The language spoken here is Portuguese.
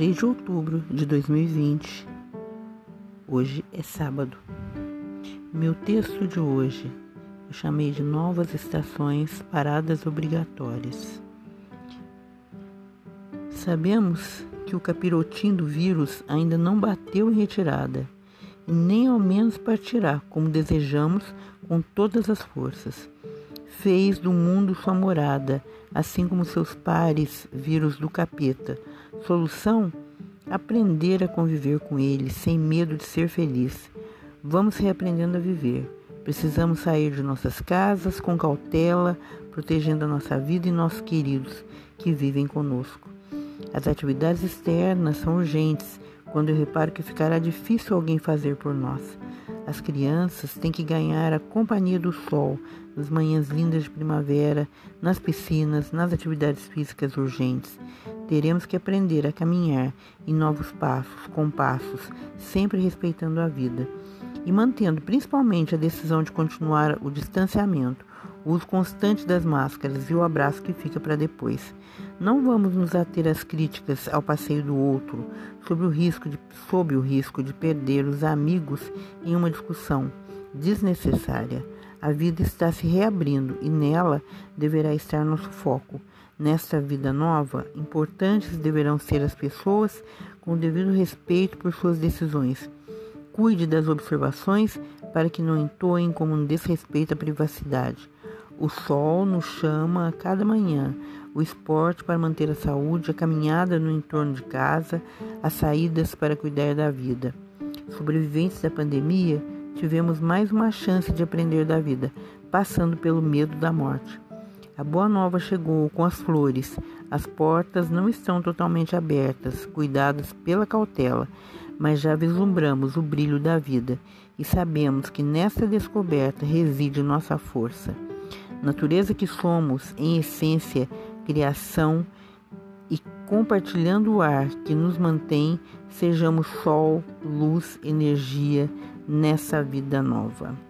3 de outubro de 2020. Hoje é sábado. Meu texto de hoje eu chamei de Novas Estações Paradas Obrigatórias. Sabemos que o capirotim do vírus ainda não bateu em retirada e nem ao menos partirá como desejamos com todas as forças. Fez do mundo sua morada, assim como seus pares, vírus do capeta. Solução? Aprender a conviver com ele sem medo de ser feliz. Vamos reaprendendo a viver. Precisamos sair de nossas casas com cautela, protegendo a nossa vida e nossos queridos que vivem conosco. As atividades externas são urgentes quando eu reparo que ficará difícil alguém fazer por nós. As crianças têm que ganhar a companhia do sol nas manhãs lindas de primavera, nas piscinas, nas atividades físicas urgentes. Teremos que aprender a caminhar em novos passos, com passos, sempre respeitando a vida e mantendo principalmente a decisão de continuar o distanciamento, o uso constante das máscaras e o abraço que fica para depois. Não vamos nos ater às críticas ao passeio do outro sobre o risco de, sob o risco de perder os amigos em uma discussão desnecessária. A vida está se reabrindo e nela deverá estar nosso foco. Nesta vida nova, importantes deverão ser as pessoas com o devido respeito por suas decisões. Cuide das observações para que não entoem como um desrespeito à privacidade. O sol nos chama a cada manhã, o esporte para manter a saúde, a caminhada no entorno de casa, as saídas para cuidar da vida. Sobreviventes da pandemia, tivemos mais uma chance de aprender da vida, passando pelo medo da morte. A boa nova chegou com as flores. As portas não estão totalmente abertas, cuidadas pela cautela, mas já vislumbramos o brilho da vida e sabemos que nessa descoberta reside nossa força. Natureza que somos, em essência, criação e compartilhando o ar que nos mantém, sejamos sol, luz, energia nessa vida nova.